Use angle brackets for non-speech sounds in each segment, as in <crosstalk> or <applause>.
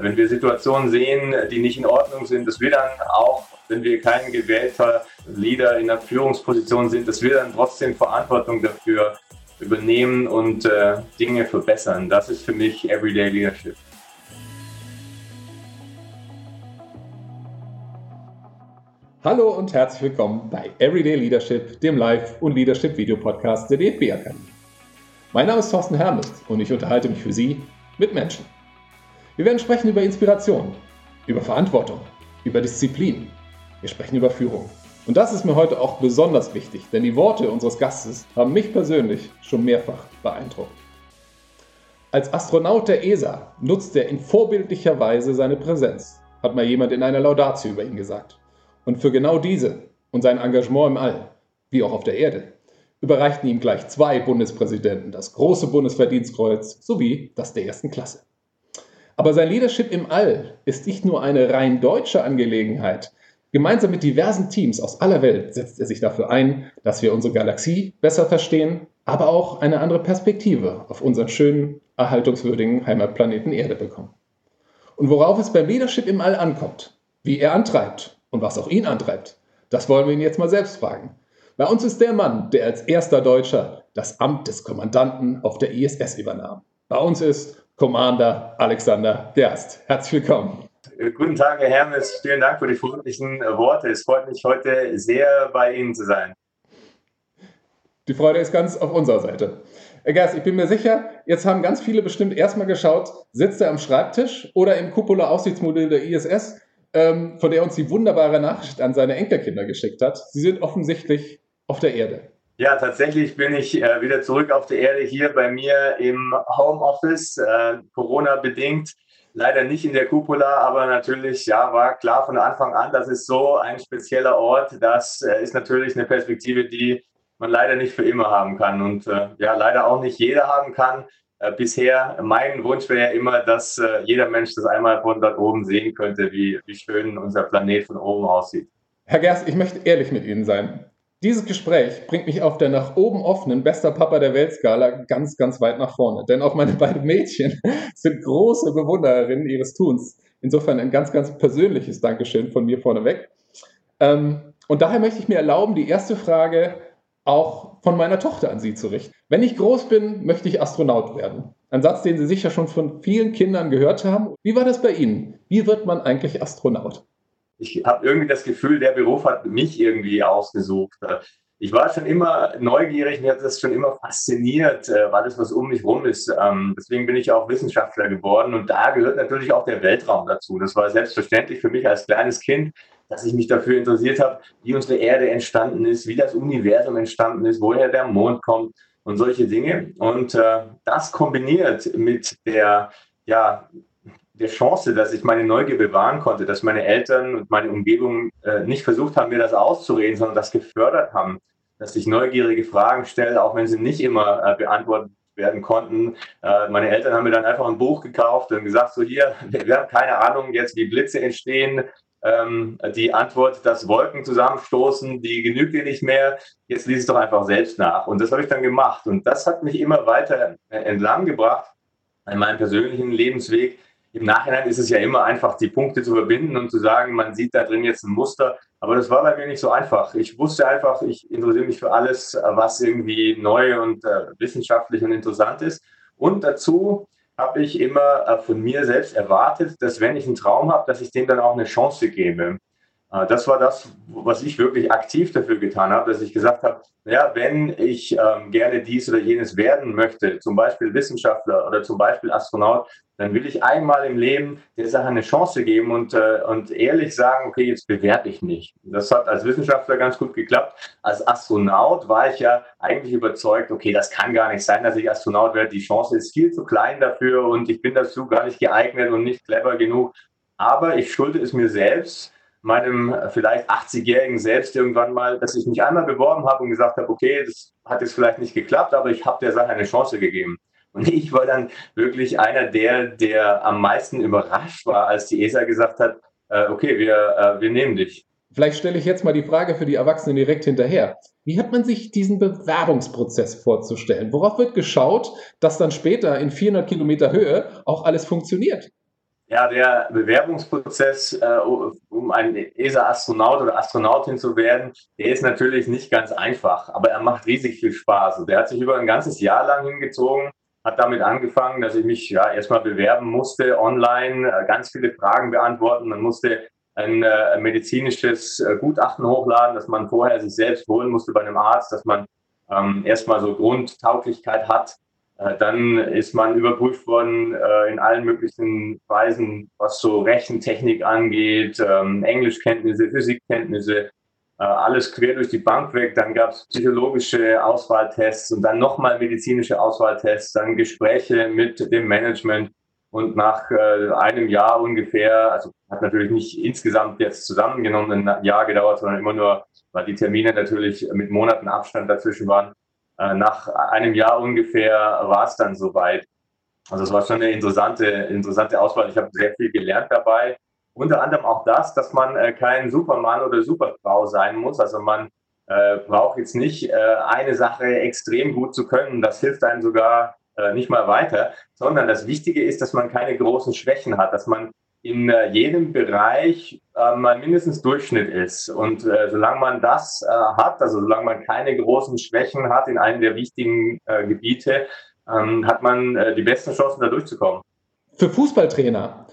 wenn wir Situationen sehen, die nicht in Ordnung sind, dass wir dann auch, wenn wir kein gewählter Leader in der Führungsposition sind, dass wir dann trotzdem Verantwortung dafür übernehmen und äh, Dinge verbessern. Das ist für mich Everyday Leadership. Hallo und herzlich willkommen bei Everyday Leadership, dem Live- und Leadership-Video-Podcast der DFB Akademie. Mein Name ist Thorsten Hermes und ich unterhalte mich für Sie mit Menschen. Wir werden sprechen über Inspiration, über Verantwortung, über Disziplin. Wir sprechen über Führung. Und das ist mir heute auch besonders wichtig, denn die Worte unseres Gastes haben mich persönlich schon mehrfach beeindruckt. Als Astronaut der ESA nutzt er in vorbildlicher Weise seine Präsenz, hat mal jemand in einer Laudatio über ihn gesagt. Und für genau diese und sein Engagement im All, wie auch auf der Erde, überreichten ihm gleich zwei Bundespräsidenten das große Bundesverdienstkreuz sowie das der ersten Klasse. Aber sein Leadership im All ist nicht nur eine rein deutsche Angelegenheit. Gemeinsam mit diversen Teams aus aller Welt setzt er sich dafür ein, dass wir unsere Galaxie besser verstehen, aber auch eine andere Perspektive auf unseren schönen, erhaltungswürdigen Heimatplaneten Erde bekommen. Und worauf es beim Leadership im All ankommt, wie er antreibt und was auch ihn antreibt, das wollen wir ihn jetzt mal selbst fragen. Bei uns ist der Mann, der als erster Deutscher das Amt des Kommandanten auf der ISS übernahm. Bei uns ist Commander Alexander Gerst. Herzlich willkommen. Guten Tag, Herr Hermes. Vielen Dank für die freundlichen Worte. Es freut mich heute sehr, bei Ihnen zu sein. Die Freude ist ganz auf unserer Seite. Herr Gerst, ich bin mir sicher, jetzt haben ganz viele bestimmt erstmal geschaut, sitzt er am Schreibtisch oder im Cupola-Aussichtsmodell der ISS, ähm, von der uns die wunderbare Nachricht an seine Enkelkinder geschickt hat. Sie sind offensichtlich auf der Erde. Ja, tatsächlich bin ich äh, wieder zurück auf der Erde hier bei mir im Homeoffice, äh, Corona bedingt. Leider nicht in der Cupola, aber natürlich, ja, war klar von Anfang an, das ist so ein spezieller Ort. Das äh, ist natürlich eine Perspektive, die man leider nicht für immer haben kann und äh, ja, leider auch nicht jeder haben kann. Äh, bisher, mein Wunsch wäre ja immer, dass äh, jeder Mensch das einmal von dort oben sehen könnte, wie, wie schön unser Planet von oben aussieht. Herr Gerst, ich möchte ehrlich mit Ihnen sein. Dieses Gespräch bringt mich auf der nach oben offenen Bester Papa der Weltskala ganz, ganz weit nach vorne. Denn auch meine beiden Mädchen <laughs> sind große Bewundererinnen ihres Tuns. Insofern ein ganz, ganz persönliches Dankeschön von mir vorneweg. Ähm, und daher möchte ich mir erlauben, die erste Frage auch von meiner Tochter an Sie zu richten. Wenn ich groß bin, möchte ich Astronaut werden. Ein Satz, den Sie sicher schon von vielen Kindern gehört haben. Wie war das bei Ihnen? Wie wird man eigentlich Astronaut? Ich habe irgendwie das Gefühl, der Beruf hat mich irgendwie ausgesucht. Ich war schon immer neugierig, mir hat das schon immer fasziniert, äh, alles, was um mich rum ist. Ähm, deswegen bin ich auch Wissenschaftler geworden und da gehört natürlich auch der Weltraum dazu. Das war selbstverständlich für mich als kleines Kind, dass ich mich dafür interessiert habe, wie unsere Erde entstanden ist, wie das Universum entstanden ist, woher der Mond kommt und solche Dinge. Und äh, das kombiniert mit der ja, der Chance, dass ich meine Neugier bewahren konnte, dass meine Eltern und meine Umgebung äh, nicht versucht haben, mir das auszureden, sondern das gefördert haben, dass ich neugierige Fragen stelle, auch wenn sie nicht immer äh, beantwortet werden konnten. Äh, meine Eltern haben mir dann einfach ein Buch gekauft und gesagt, so hier, <laughs> wir haben keine Ahnung jetzt, wie Blitze entstehen. Ähm, die Antwort, dass Wolken zusammenstoßen, die genügt dir nicht mehr. Jetzt lies es doch einfach selbst nach. Und das habe ich dann gemacht. Und das hat mich immer weiter äh, entlang gebracht in meinem persönlichen Lebensweg im Nachhinein ist es ja immer einfach, die Punkte zu verbinden und zu sagen, man sieht da drin jetzt ein Muster. Aber das war bei mir nicht so einfach. Ich wusste einfach, ich interessiere mich für alles, was irgendwie neu und äh, wissenschaftlich und interessant ist. Und dazu habe ich immer äh, von mir selbst erwartet, dass wenn ich einen Traum habe, dass ich dem dann auch eine Chance gebe. Äh, das war das, was ich wirklich aktiv dafür getan habe, dass ich gesagt habe, ja, wenn ich ähm, gerne dies oder jenes werden möchte, zum Beispiel Wissenschaftler oder zum Beispiel Astronaut, dann will ich einmal im Leben der Sache eine Chance geben und, äh, und ehrlich sagen, okay, jetzt bewerte ich nicht. Das hat als Wissenschaftler ganz gut geklappt. Als Astronaut war ich ja eigentlich überzeugt, okay, das kann gar nicht sein, dass ich Astronaut werde. Die Chance ist viel zu klein dafür und ich bin dazu gar nicht geeignet und nicht clever genug. Aber ich schulde es mir selbst, meinem vielleicht 80-jährigen Selbst irgendwann mal, dass ich mich einmal beworben habe und gesagt habe, okay, das hat jetzt vielleicht nicht geklappt, aber ich habe der Sache eine Chance gegeben. Und ich war dann wirklich einer der, der am meisten überrascht war, als die ESA gesagt hat, äh, okay, wir, äh, wir nehmen dich. Vielleicht stelle ich jetzt mal die Frage für die Erwachsenen direkt hinterher. Wie hat man sich diesen Bewerbungsprozess vorzustellen? Worauf wird geschaut, dass dann später in 400 Kilometer Höhe auch alles funktioniert? Ja, der Bewerbungsprozess, äh, um ein ESA-Astronaut oder Astronautin zu werden, der ist natürlich nicht ganz einfach, aber er macht riesig viel Spaß. Und der hat sich über ein ganzes Jahr lang hingezogen, hat damit angefangen, dass ich mich ja erstmal bewerben musste, online, äh, ganz viele Fragen beantworten. Man musste ein äh, medizinisches äh, Gutachten hochladen, dass man vorher sich selbst holen musste bei einem Arzt, dass man ähm, erstmal so Grundtauglichkeit hat äh, dann ist man überprüft worden äh, in allen möglichen Weisen, was so Rechentechnik angeht, ähm, Englischkenntnisse, Physikkenntnisse, alles quer durch die Bank weg. Dann gab es psychologische Auswahltests und dann nochmal medizinische Auswahltests, dann Gespräche mit dem Management. Und nach einem Jahr ungefähr, also hat natürlich nicht insgesamt jetzt zusammengenommen ein Jahr gedauert, sondern immer nur, weil die Termine natürlich mit Monaten Abstand dazwischen waren, äh, nach einem Jahr ungefähr war es dann soweit. Also es war schon eine interessante, interessante Auswahl. Ich habe sehr viel gelernt dabei. Unter anderem auch das, dass man äh, kein Supermann oder Superfrau sein muss. Also man äh, braucht jetzt nicht äh, eine Sache extrem gut zu können. Das hilft einem sogar äh, nicht mal weiter, sondern das Wichtige ist, dass man keine großen Schwächen hat, dass man in äh, jedem Bereich äh, mal mindestens Durchschnitt ist. Und solange man das hat, also solange man keine großen Schwächen hat in einem der wichtigen Gebiete, ähm, hat man die besten Chancen, da durchzukommen. Für Fußballtrainer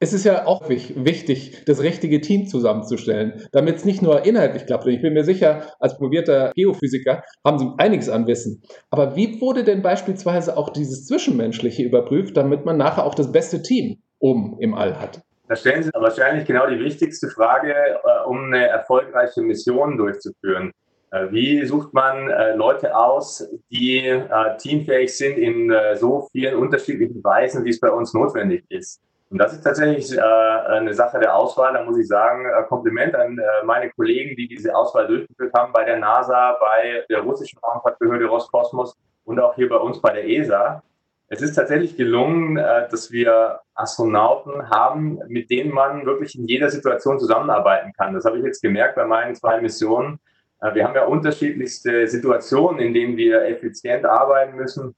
es ist ja auch wichtig, das richtige Team zusammenzustellen, damit es nicht nur inhaltlich klappt. Und ich bin mir sicher, als probierter Geophysiker haben Sie einiges an Wissen. Aber wie wurde denn beispielsweise auch dieses Zwischenmenschliche überprüft, damit man nachher auch das beste Team oben im All hat? Da stellen Sie wahrscheinlich genau die wichtigste Frage, äh, um eine erfolgreiche Mission durchzuführen. Äh, wie sucht man äh, Leute aus, die teamfähig sind in so vielen unterschiedlichen Weisen, wie es bei uns notwendig ist? Und das ist tatsächlich eine Sache der Auswahl. Da muss ich sagen, Kompliment an meine Kollegen, die diese Auswahl durchgeführt haben bei der NASA, bei der russischen Raumfahrtbehörde Roskosmos und auch hier bei uns bei der ESA. Es ist tatsächlich gelungen, äh, dass wir Astronauten haben, mit denen man wirklich in jeder Situation zusammenarbeiten kann. Das habe ich jetzt gemerkt bei meinen zwei Missionen. Äh, wir haben ja unterschiedlichste Situationen, in denen wir effizient arbeiten müssen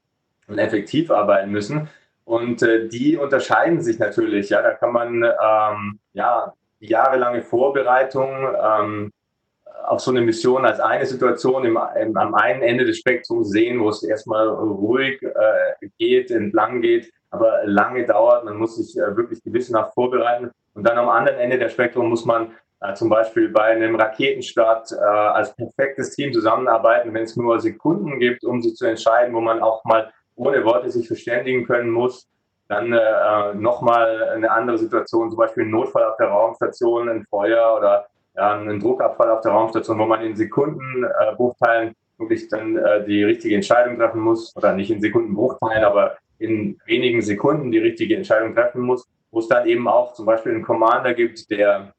und effektiv arbeiten müssen. Und äh, die unterscheiden sich natürlich. Ja, da kann man ähm, ja jahrelange Vorbereitung, ähm, auf so eine Mission als eine Situation im, im, am einen Ende des Spektrums sehen, wo es erstmal ruhig äh, geht, entlang geht, aber lange dauert. Man muss sich äh, wirklich gewissenhaft vorbereiten. Und dann am anderen Ende der Spektrum muss man äh, zum Beispiel bei einem Raketenstart äh, als perfektes Team zusammenarbeiten, wenn es nur Sekunden gibt, um sich zu entscheiden, wo man auch mal ohne Worte sich verständigen können muss. Dann äh, nochmal eine andere Situation, zum Beispiel ein Notfall auf der Raumstation, ein Feuer oder ja, einen Druckabfall auf der Raumstation, wo man in Sekundenbruchteilen äh, wirklich dann äh, die richtige Entscheidung treffen muss, oder nicht in Sekundenbruchteilen, aber in wenigen Sekunden die richtige Entscheidung treffen muss, wo es dann eben auch zum Beispiel einen Commander gibt, der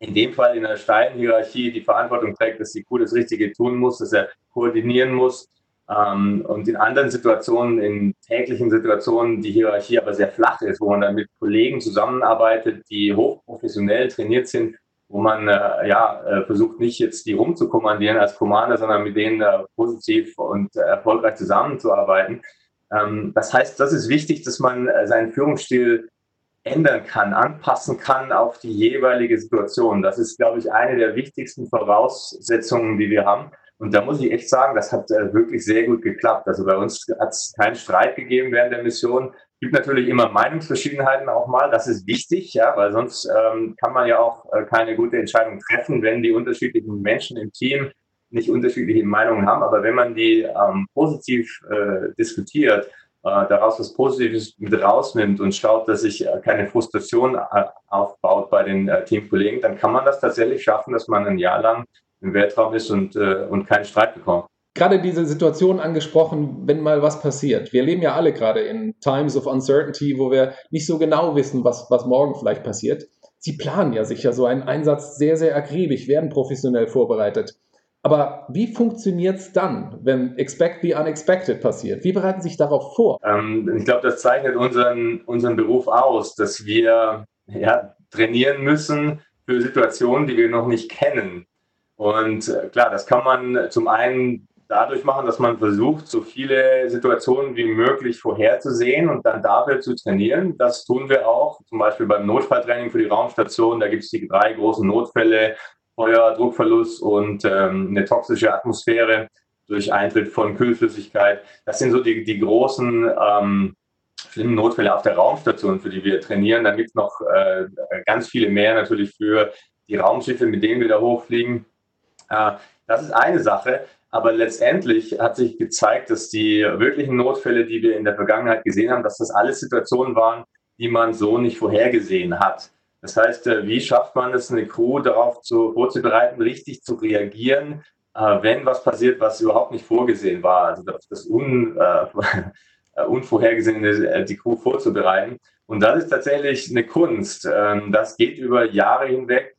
in dem Fall in einer steilen Hierarchie die Verantwortung trägt, dass die Crew das Richtige tun muss, dass er koordinieren muss. Ähm, und in anderen Situationen, in täglichen Situationen, die Hierarchie aber sehr flach ist, wo man dann mit Kollegen zusammenarbeitet, die hochprofessionell trainiert sind, wo man äh, ja äh, versucht nicht jetzt die rumzukommandieren als Commander, sondern mit denen äh, positiv und erfolgreich zusammenzuarbeiten. Ähm, das heißt, das ist wichtig, dass man seinen Führungsstil ändern kann, anpassen kann auf die jeweilige Situation. Das ist, glaube ich, eine der wichtigsten Voraussetzungen, die wir haben. Und da muss ich echt sagen, das hat äh, wirklich sehr gut geklappt. Also bei uns hat es keinen Streit gegeben während der Mission gibt natürlich immer Meinungsverschiedenheiten auch mal. Das ist wichtig, ja, weil sonst ähm, kann man ja auch äh, keine gute Entscheidung treffen, wenn die unterschiedlichen Menschen im Team nicht unterschiedliche Meinungen haben. Aber wenn man die ähm, positiv äh, diskutiert, äh, daraus was Positives mit rausnimmt und schaut, dass sich äh, keine Frustration äh, aufbaut bei den Teamkollegen, dann kann man das tatsächlich schaffen, dass man ein Jahr lang im Weltraum ist und, äh, und keinen Streit bekommt gerade diese Situation angesprochen, wenn mal was passiert. Wir leben ja alle gerade in Times of Uncertainty, wo wir nicht so genau wissen, was, was morgen vielleicht passiert. Sie planen ja sicher so einen Einsatz sehr, sehr akribisch, werden professionell vorbereitet. Aber wie funktioniert es dann, wenn Expect the Unexpected passiert? Wie bereiten Sie sich darauf vor? Ähm, ich glaube, das zeichnet unseren, unseren Beruf aus, dass wir ja, trainieren müssen für Situationen, die wir noch nicht kennen. Und äh, klar, das kann man zum einen dadurch machen, dass man versucht, so viele Situationen wie möglich vorherzusehen und dann dafür zu trainieren. Das tun wir auch, zum Beispiel beim Notfalltraining für die Raumstation. Da gibt es die drei großen Notfälle, Feuer, Druckverlust und ähm, eine toxische Atmosphäre durch Eintritt von Kühlflüssigkeit. Das sind so die, die großen ähm, schlimmen Notfälle auf der Raumstation, für die wir trainieren. Dann gibt es noch äh, ganz viele mehr natürlich für die Raumschiffe, mit denen wir da hochfliegen. Das ist eine Sache. Aber letztendlich hat sich gezeigt, dass die wirklichen Notfälle, die wir in der Vergangenheit gesehen haben, dass das alles Situationen waren, die man so nicht vorhergesehen hat. Das heißt, äh, wie schafft man es, eine Crew darauf zu, vorzubereiten, richtig zu reagieren, äh, wenn was passiert, was überhaupt nicht vorgesehen war? Also das Un, <laughs> äh, Unvorhergesehene, äh, die Crew vorzubereiten. Und das ist tatsächlich eine Kunst. Ähm, das geht über Jahre hinweg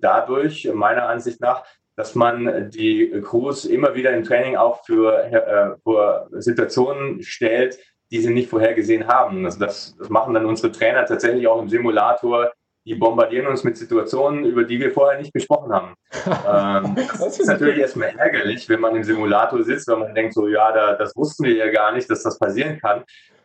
dadurch, meiner Ansicht nach, dass man die Crews immer wieder im Training auch für, äh, für Situationen stellt, die sie nicht vorhergesehen haben. Also das, das machen dann unsere Trainer tatsächlich auch im Simulator. Die bombardieren uns mit Situationen, über die wir vorher nicht gesprochen haben. <laughs> ähm, das ist natürlich erstmal ärgerlich, wenn man im Simulator sitzt, weil man denkt so, ja, da, das wussten wir ja gar nicht, dass das passieren kann.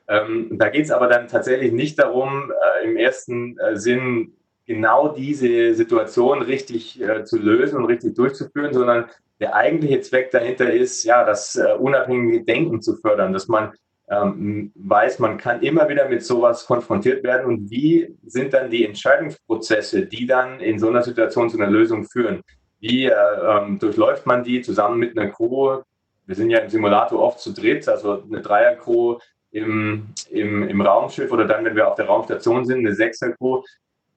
Ähm, da geht es aber dann tatsächlich nicht darum, äh, im ersten äh, Sinn genau diese Situation richtig äh, zu lösen und richtig durchzuführen, sondern der eigentliche Zweck dahinter ist, ja, das äh, unabhängige Denken zu fördern, dass man ähm, weiß, man kann immer wieder mit sowas konfrontiert werden und wie sind dann die Entscheidungsprozesse, die dann in so einer Situation zu einer Lösung führen. Wie äh, ähm, durchläuft man die zusammen mit einer Crew? Wir sind ja im Simulator oft zu dritt, also eine Dreiercrew im, im, im Raumschiff oder dann, wenn wir auf der Raumstation sind, eine Sechser-Crew.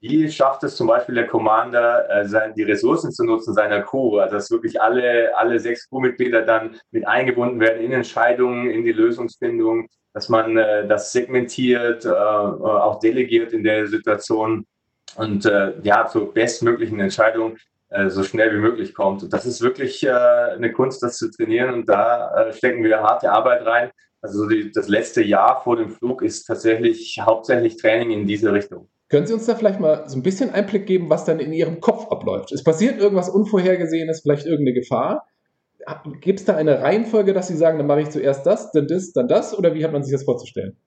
Wie schafft es zum Beispiel der Commander, äh, die Ressourcen zu nutzen seiner Crew? Also dass wirklich alle, alle sechs Crewmitglieder dann mit eingebunden werden in Entscheidungen, in die Lösungsfindung, dass man äh, das segmentiert, äh, auch delegiert in der Situation und ja, zur bestmöglichen Entscheidung so schnell wie möglich kommt. Und das ist wirklich eine Kunst, das zu trainieren und da stecken wir harte Arbeit rein. Also die, das letzte Jahr vor dem Flug ist tatsächlich hauptsächlich Training in diese Richtung. Können Sie uns da vielleicht mal so ein bisschen Einblick geben, was dann in Ihrem Kopf abläuft? Es passiert irgendwas Unvorhergesehenes, vielleicht irgendeine Gefahr? Gibt es da eine Reihenfolge, dass Sie sagen, dann mache ich zuerst das, dann das, dann das? Oder wie hat man sich das vorzustellen?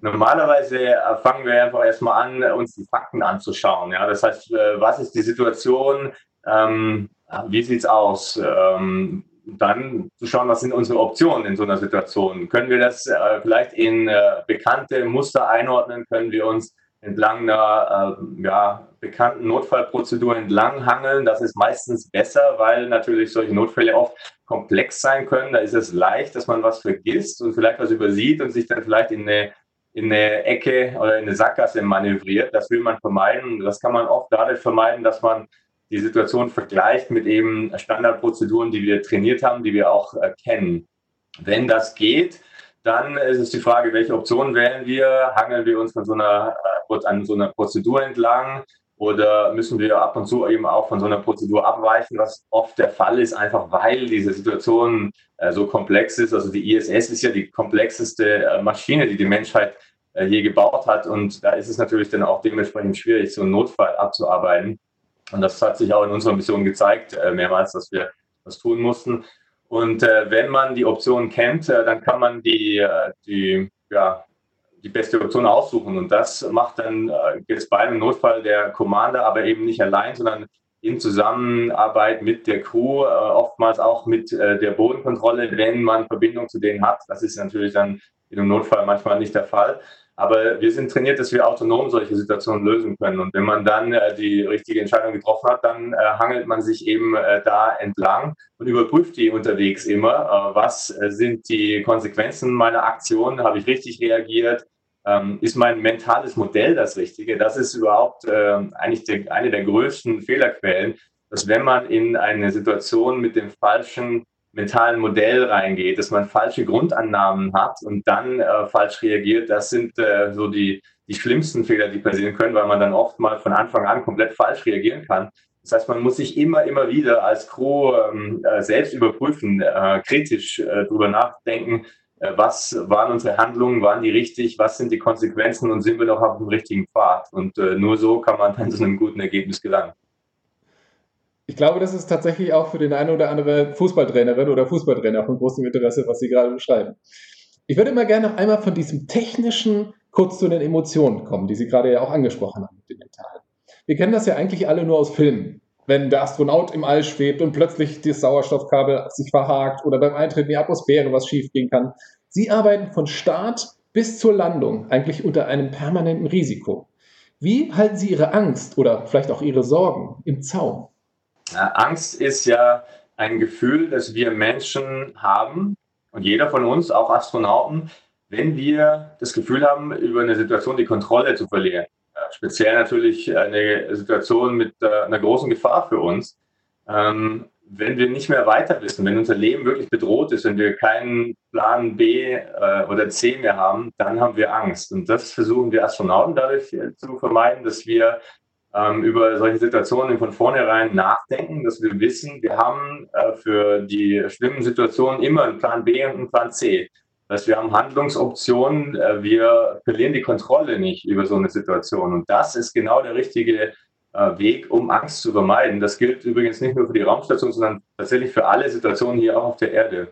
Normalerweise äh, fangen wir einfach erstmal an, uns die Fakten anzuschauen. Ja? Das heißt, äh, was ist die Situation? Ähm, wie sieht es aus? Ähm, dann zu schauen, was sind unsere Optionen in so einer Situation. Können wir das äh, vielleicht in äh, bekannte Muster einordnen? Können wir uns entlang einer äh, ja, bekannten Notfallprozedur entlanghangeln. Das ist meistens besser, weil natürlich solche Notfälle oft komplex sein können. Da ist es leicht, dass man was vergisst und vielleicht was übersieht und sich dann vielleicht in eine, in eine Ecke oder in eine Sackgasse manövriert. Das will man vermeiden. Das kann man oft dadurch vermeiden, dass man die Situation vergleicht mit eben Standardprozeduren, die wir trainiert haben, die wir auch äh, kennen. Wenn das geht, dann ist es die Frage, welche Option wählen wir? Hangeln wir uns von so einer, äh, an so einer Prozedur entlang oder müssen wir ab und zu eben auch von so einer Prozedur abweichen, was oft der Fall ist, einfach weil diese Situation äh, so komplex ist. Also die ISS ist ja die komplexeste äh, Maschine, die die Menschheit äh, je gebaut hat und da ist es natürlich dann auch dementsprechend schwierig, so einen Notfall abzuarbeiten. Und das hat sich auch in unserer Mission gezeigt, äh, mehrmals, dass wir das tun mussten. Und äh, wenn man die Option kennt, äh, dann kann man die, die, ja, die beste Option aussuchen. Und das macht dann äh, jetzt bei einem Notfall der Commander, aber eben nicht allein, sondern in Zusammenarbeit mit der Crew, äh, oftmals auch mit äh, der Bodenkontrolle, wenn man Verbindung zu denen hat. Das ist natürlich dann in einem Notfall manchmal nicht der Fall. Aber wir sind trainiert, dass wir autonom solche Situationen lösen können. Und wenn man dann äh, die richtige Entscheidung getroffen hat, dann äh, hangelt man sich eben äh, da entlang und überprüft die unterwegs immer. Äh, was äh, sind die Konsequenzen meiner Aktion? Habe ich richtig reagiert? Ähm, ist mein mentales Modell das Richtige? Das ist überhaupt ähm, eigentlich der, eine der größten Fehlerquellen, dass wenn man in eine Situation mit dem falschen mentalen Modell reingeht, dass man falsche Grundannahmen hat und dann äh, falsch reagiert, das sind äh, so die, die schlimmsten Fehler, die passieren können, weil man dann oft mal von Anfang an komplett falsch reagieren kann. Das heißt, man muss sich immer, immer wieder als Crew ähm, äh, selbst überprüfen, äh, kritisch äh, drüber nachdenken, was waren unsere Handlungen, waren die richtig, was sind die Konsequenzen und sind wir noch auf dem richtigen Pfad. Und äh, nur so kann man dann zu einem guten Ergebnis gelangen. Ich glaube, das ist tatsächlich auch für den einen oder andere Fußballtrainerin oder Fußballtrainer von großem Interesse, was Sie gerade beschreiben. Ich würde immer gerne noch einmal von diesem technischen kurz zu den Emotionen kommen, die Sie gerade ja auch angesprochen haben mit dem Mentalen. Wir kennen das ja eigentlich alle nur aus Filmen. Wenn der Astronaut im All schwebt und plötzlich das Sauerstoffkabel sich verhakt oder beim Eintritt in die Atmosphäre was schiefgehen kann. Sie arbeiten von Start bis zur Landung eigentlich unter einem permanenten Risiko. Wie halten Sie Ihre Angst oder vielleicht auch Ihre Sorgen im Zaum? Angst ist ja ein Gefühl, das wir Menschen haben und jeder von uns, auch Astronauten, wenn wir das Gefühl haben, über eine Situation die Kontrolle zu verlieren. Speziell natürlich eine Situation mit äh, einer großen Gefahr für uns. Ähm, wenn wir nicht mehr weiter wissen, wenn unser Leben wirklich bedroht ist, wenn wir keinen Plan B äh, oder C mehr haben, dann haben wir Angst. Und das versuchen wir Astronauten dadurch äh, zu vermeiden, dass wir ähm, über solche Situationen von vornherein nachdenken, dass wir wissen, wir haben für die schlimmen Situationen immer einen Plan B und einen Plan C. Das heißt, wir haben Handlungsoptionen, äh, wir verlieren die Kontrolle nicht über so eine Situation. Und das ist genau der richtige äh, Weg, um Angst zu vermeiden. Das gilt übrigens nicht nur für die Raumstation, sondern tatsächlich für alle Situationen hier auch auf der Erde.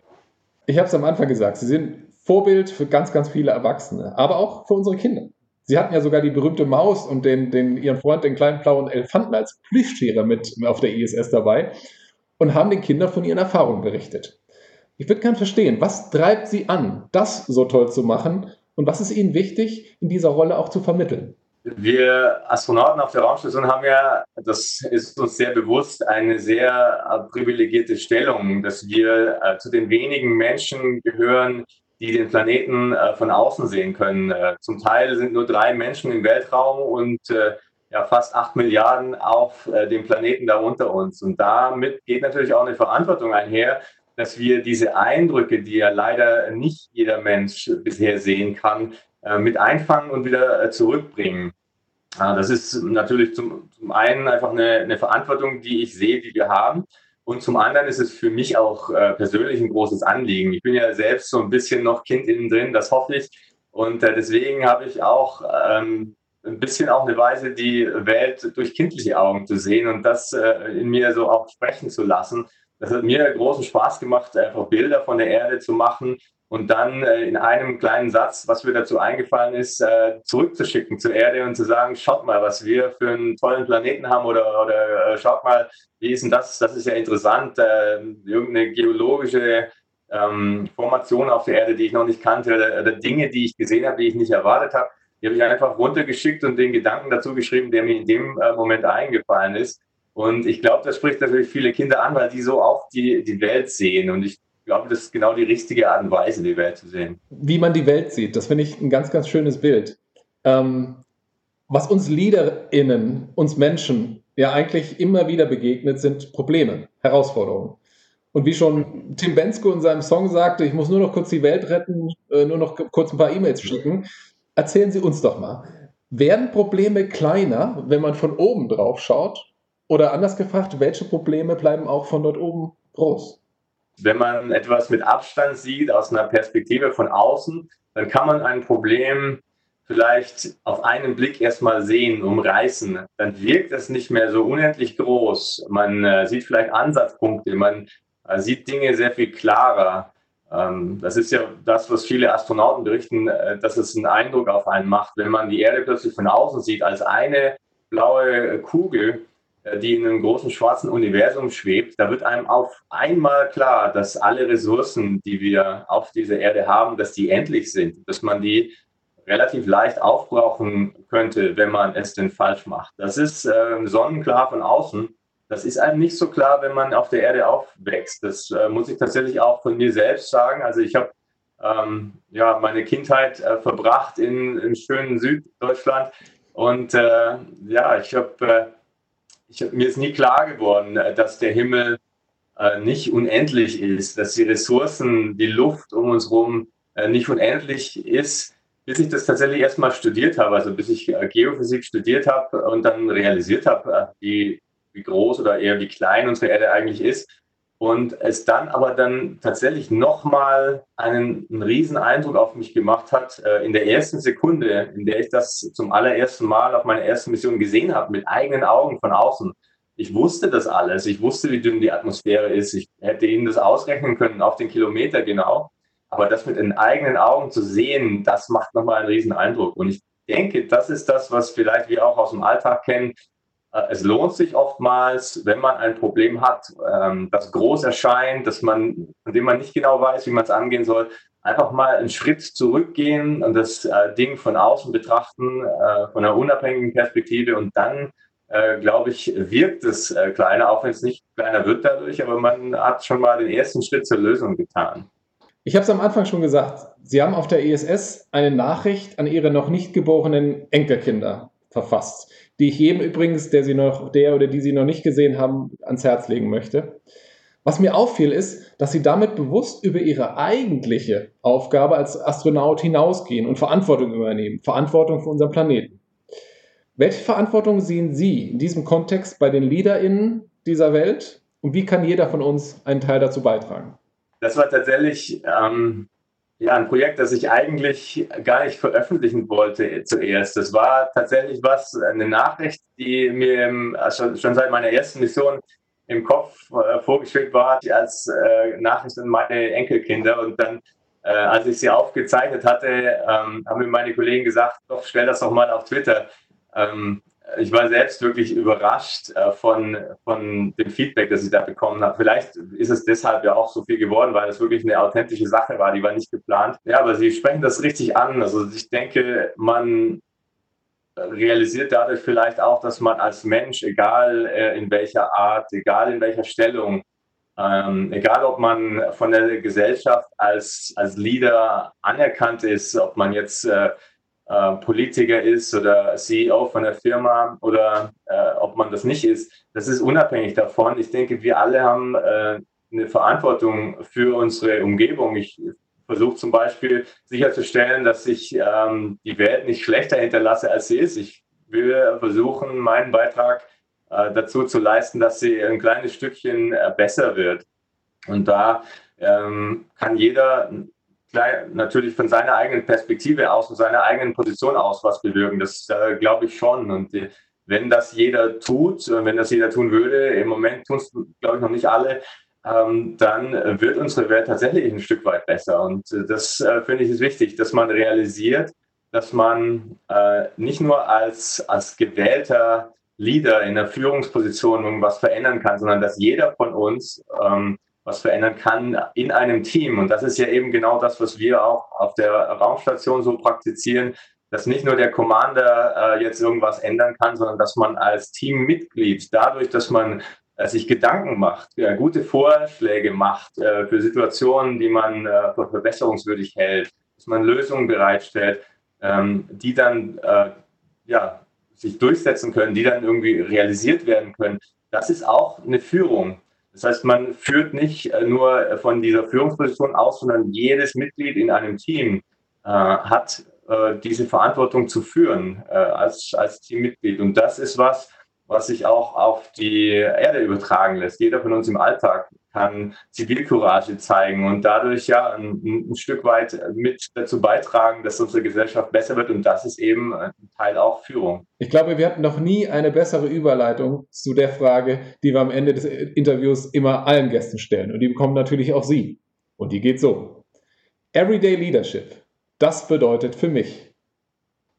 Ich habe es am Anfang gesagt, Sie sind Vorbild für ganz, ganz viele Erwachsene, aber auch für unsere Kinder. Sie hatten ja sogar die berühmte Maus und den, den, ihren Freund, den kleinen blauen Elefanten, als Plüschtiere mit auf der ISS dabei und haben den Kindern von ihren Erfahrungen berichtet. Ich würde gerne verstehen, was treibt Sie an, das so toll zu machen und was ist Ihnen wichtig, in dieser Rolle auch zu vermitteln? Wir Astronauten auf der Raumstation haben ja, das ist uns sehr bewusst, eine sehr äh, privilegierte Stellung, dass wir äh, zu den wenigen Menschen gehören, die den Planeten äh, von außen sehen können. Zum Teil sind nur drei Menschen im Weltraum und ja, fast acht Milliarden auf dem Planeten da unter uns. Und damit geht natürlich auch eine Verantwortung einher, dass wir diese Eindrücke, die ja leider nicht jeder Mensch bisher sehen kann, äh, mit einfangen und wieder äh, zurückbringen. Das ist natürlich zum, einen einfach eine, Verantwortung, die ich sehe, die wir haben. Und zum anderen ist es für mich auch äh, persönlich ein großes Anliegen. Ich bin ja selbst so ein bisschen noch Kind innen drin, das hoffe ich. Und deswegen habe ich auch ähm, ein bisschen auch eine Weise, die Welt durch kindliche Augen zu sehen und das in mir so auch sprechen zu lassen. Das hat mir großen Spaß gemacht, einfach Bilder von der Erde zu machen und dann äh, in einem kleinen Satz, was mir dazu eingefallen ist, äh, zurückzuschicken zur Erde und zu sagen, schaut mal, was wir für einen tollen Planeten haben oder, oder äh, schaut mal, wie ist denn das? Das ist ja interessant, irgendeine geologische ähm, Formation auf der Erde, die ich noch nicht kannte oder, Dinge, die ich gesehen habe, die ich nicht erwartet habe. Die habe ich einfach runtergeschickt und den Gedanken dazu geschrieben, der mir in dem Moment eingefallen ist. Und ich glaube, das spricht natürlich viele Kinder an, weil die so auch die, die Welt sehen. Und ich glaube, das ist genau die richtige Art und Weise, die Welt zu sehen. Wie man die Welt sieht, das finde ich ein ganz, ganz schönes Bild. Ähm, was uns LeaderInnen, uns Menschen ja eigentlich immer wieder begegnet, sind Probleme, Herausforderungen. Und wie schon Tim Bensko in seinem Song sagte, ich muss nur noch kurz die Welt retten, äh, nur noch kurz ein paar E-Mails schicken. Erzählen Sie uns doch mal, werden Probleme kleiner, wenn man von oben drauf schaut? Oder anders gefragt, welche Probleme bleiben auch von dort oben groß? wenn man etwas mit Abstand sieht, aus einer Perspektive von außen, dann kann man ein Problem vielleicht auf einen Blick erstmal sehen, umreißen. Dann wirkt es nicht mehr so unendlich groß. Man äh, sieht vielleicht Ansatzpunkte, man äh, sieht Dinge sehr viel klarer. Ähm, das ist ja das, was viele Astronauten berichten, äh, dass es einen Eindruck auf einen macht, wenn man die Erde plötzlich von außen sieht als eine blaue Kugel die in einem großen schwarzen Universum schwebt, da wird einem auf einmal klar, dass alle Ressourcen, die wir auf dieser Erde haben, dass die endlich sind, dass man die relativ leicht aufbrauchen könnte, wenn man es denn falsch macht. Das ist äh, sonnenklar von außen. Das ist einem nicht so klar, wenn man auf der Erde aufwächst. Das äh, muss ich tatsächlich auch von mir selbst sagen. Also ich habe ähm, ja meine Kindheit äh, verbracht in, in schönen Süddeutschland und äh, ja, ich habe äh, ich, mir ist nie klar geworden, äh, dass der Himmel äh, nicht unendlich ist, dass die Ressourcen, die Luft um uns herum äh, nicht unendlich ist, bis ich das tatsächlich erstmal studiert habe, also bis ich Geophysik studiert habe und dann realisiert habe, wie, wie groß oder eher wie klein unsere Erde eigentlich ist und es dann aber dann tatsächlich nochmal einen, einen riesen Eindruck auf mich gemacht hat, äh, in der ersten Sekunde, in der ich das zum allerersten Mal auf meiner ersten Mission gesehen habe, mit eigenen Augen von außen. ich wusste das alles. Ich wusste, wie dünn die Atmosphäre ist. Ich hätte ihnen das ausrechnen können auf den Kilometer genau. Aber das mit den eigenen Augen zu sehen, das macht nochmal einen riesen Eindruck. Und ich denke, das ist das, was vielleicht wir auch aus dem Alltag kennen. Äh, es lohnt sich oftmals, wenn man ein Problem hat, ähm, das groß erscheint, dass man, von dem man nicht genau weiß, wie man es angehen soll, einfach mal einen Schritt zurückgehen und das äh, Ding von außen betrachten, äh, von einer unabhängigen Perspektive und dann glaube ich, wirkt es kleiner, auch wenn es nicht kleiner wird dadurch, aber man hat schon mal den ersten Schritt zur Lösung getan. Ich habe es am Anfang schon gesagt. Sie haben auf der ESS eine Nachricht an Ihre noch nicht geborenen Enkelkinder verfasst, die ich jedem übrigens, der sie noch, der oder die Sie noch nicht gesehen haben, ans Herz legen möchte. Was mir auffiel, ist, dass Sie damit bewusst über Ihre eigentliche Aufgabe als Astronaut hinausgehen und Verantwortung übernehmen, Verantwortung für unseren Planeten. Welche Verantwortung sehen Sie in diesem Kontext bei den LeaderInnen dieser Welt und wie kann jeder von uns einen Teil dazu beitragen? das war tatsächlich ähm, ja, ein Projekt, das ich eigentlich gar nicht veröffentlichen wollte zuerst. Das war tatsächlich was, eine Nachricht, die mir also schon seit meiner ersten Mission im Kopf äh, vorgeschwebt war, als äh, Nachricht an meine Enkelkinder. Und dann, äh, als ich sie aufgezeichnet hatte, ähm, haben mir meine Kollegen gesagt, doch, stell das doch mal auf Twitter. Ähm, ich war selbst wirklich überrascht äh, von, von dem Feedback, das ich da bekommen habe. Vielleicht ist es deshalb ja auch so viel geworden, weil es wirklich eine authentische Sache war, die war nicht geplant. Ja, aber Sie sprechen das richtig an. Also ich denke, man realisiert dadurch vielleicht auch, dass man als Mensch, egal äh, in welcher Art, egal in welcher Stellung, ähm, egal ob man von der Gesellschaft als, als Leader anerkannt ist, ob man jetzt äh, äh, Politiker ist oder CEO von der Firma oder äh, ob man das nicht ist, das ist unabhängig davon. Ich denke, wir alle haben äh, eine Verantwortung für unsere Umgebung. Ich versuche zum Beispiel sicherzustellen, dass ich ähm, die Welt nicht schlechter hinterlasse, als sie ist. Ich will versuchen, meinen Beitrag äh, dazu zu leisten, dass sie ein kleines Stückchen äh, besser wird. Und da ähm, kann jeder natürlich von seiner eigenen Perspektive aus und seiner eigenen Position aus was bewirken. Das äh, glaube ich schon. Und äh, wenn das jeder tut, äh, wenn das jeder tun würde, im Moment tun es, glaube ich, noch nicht alle, ähm, dann wird unsere Welt tatsächlich ein Stück weit besser. Und äh, das äh, finde ich ist wichtig, dass man realisiert, dass man äh, nicht nur als, als gewählter Leader in der Führungsposition irgendwas verändern kann, sondern dass jeder von uns ähm, was verändern kann in einem Team. Und das ist ja eben genau das, was wir auch auf der Raumstation so praktizieren, dass nicht nur der Commander äh, jetzt irgendwas ändern kann, sondern dass man als Teammitglied dadurch, dass man äh, sich Gedanken macht, äh, gute Vorschläge macht äh, für Situationen, die man äh, für verbesserungswürdig hält, dass man Lösungen bereitstellt, ähm, die dann äh, ja, sich durchsetzen können, die dann irgendwie realisiert werden können. Das ist auch eine Führung. Das heißt, man führt nicht äh, nur von dieser Führungsposition aus, sondern jedes Mitglied in einem Team äh, hat äh, diese Verantwortung zu führen äh, als, als Teammitglied. Und das ist was, was sich auch auf die Erde übertragen lässt. Jeder von uns im Alltag kann Zivilcourage zeigen und dadurch ja ein, ein, Stück weit mit dazu beitragen, dass unsere Gesellschaft besser wird. Und das ist eben ein Teil auch Führung. Ich glaube, wir hatten noch nie eine bessere Überleitung zu der Frage, die wir am Ende des Interviews immer allen Gästen stellen. Und die bekommen natürlich auch Sie. Und die geht so. Everyday Leadership. Das bedeutet für mich.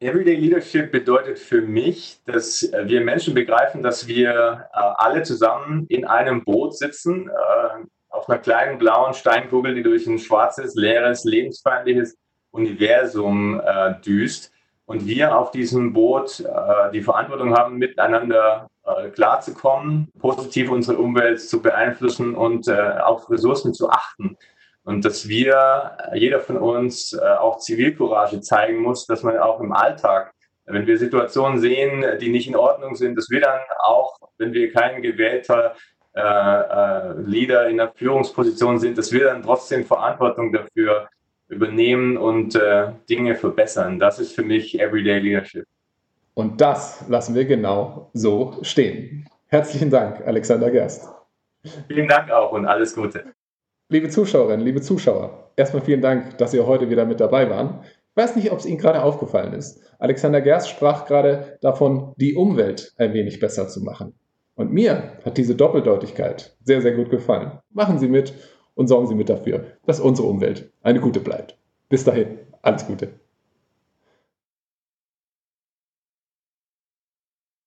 Everyday Leadership bedeutet für mich, dass äh, wir Menschen begreifen, dass wir äh, alle zusammen in einem Boot sitzen, äh, auf einer kleinen blauen Steinkugel, die durch ein schwarzes, leeres, lebensfeindliches Universum äh, düst. Und wir auf diesem Boot äh, die Verantwortung haben, miteinander äh, klarzukommen, positiv unsere Umwelt zu beeinflussen und auf Ressourcen zu achten und dass wir, jeder von uns, äh, auch Zivilcourage zeigen muss, dass man auch im Alltag, wenn wir Situationen sehen, die nicht in Ordnung sind, dass wir dann auch, wenn wir kein gewählter äh, äh, Leader in der Führungsposition sind, dass wir dann trotzdem Verantwortung dafür übernehmen und äh, Dinge verbessern. Das ist für mich Everyday Leadership. Und das lassen wir genau so stehen. Herzlichen Dank, Alexander Gerst. Vielen Dank auch und alles Gute. Liebe Zuschauerinnen, liebe Zuschauer, erstmal vielen Dank, dass Sie heute wieder mit dabei waren. Ich weiß nicht, ob es Ihnen gerade aufgefallen ist. Alexander Gerst sprach gerade davon, die Umwelt ein wenig besser zu machen. Und mir hat diese Doppeldeutigkeit sehr, sehr gut gefallen. Machen Sie mit und sorgen Sie mit dafür, dass unsere Umwelt eine gute bleibt. Bis dahin, alles Gute.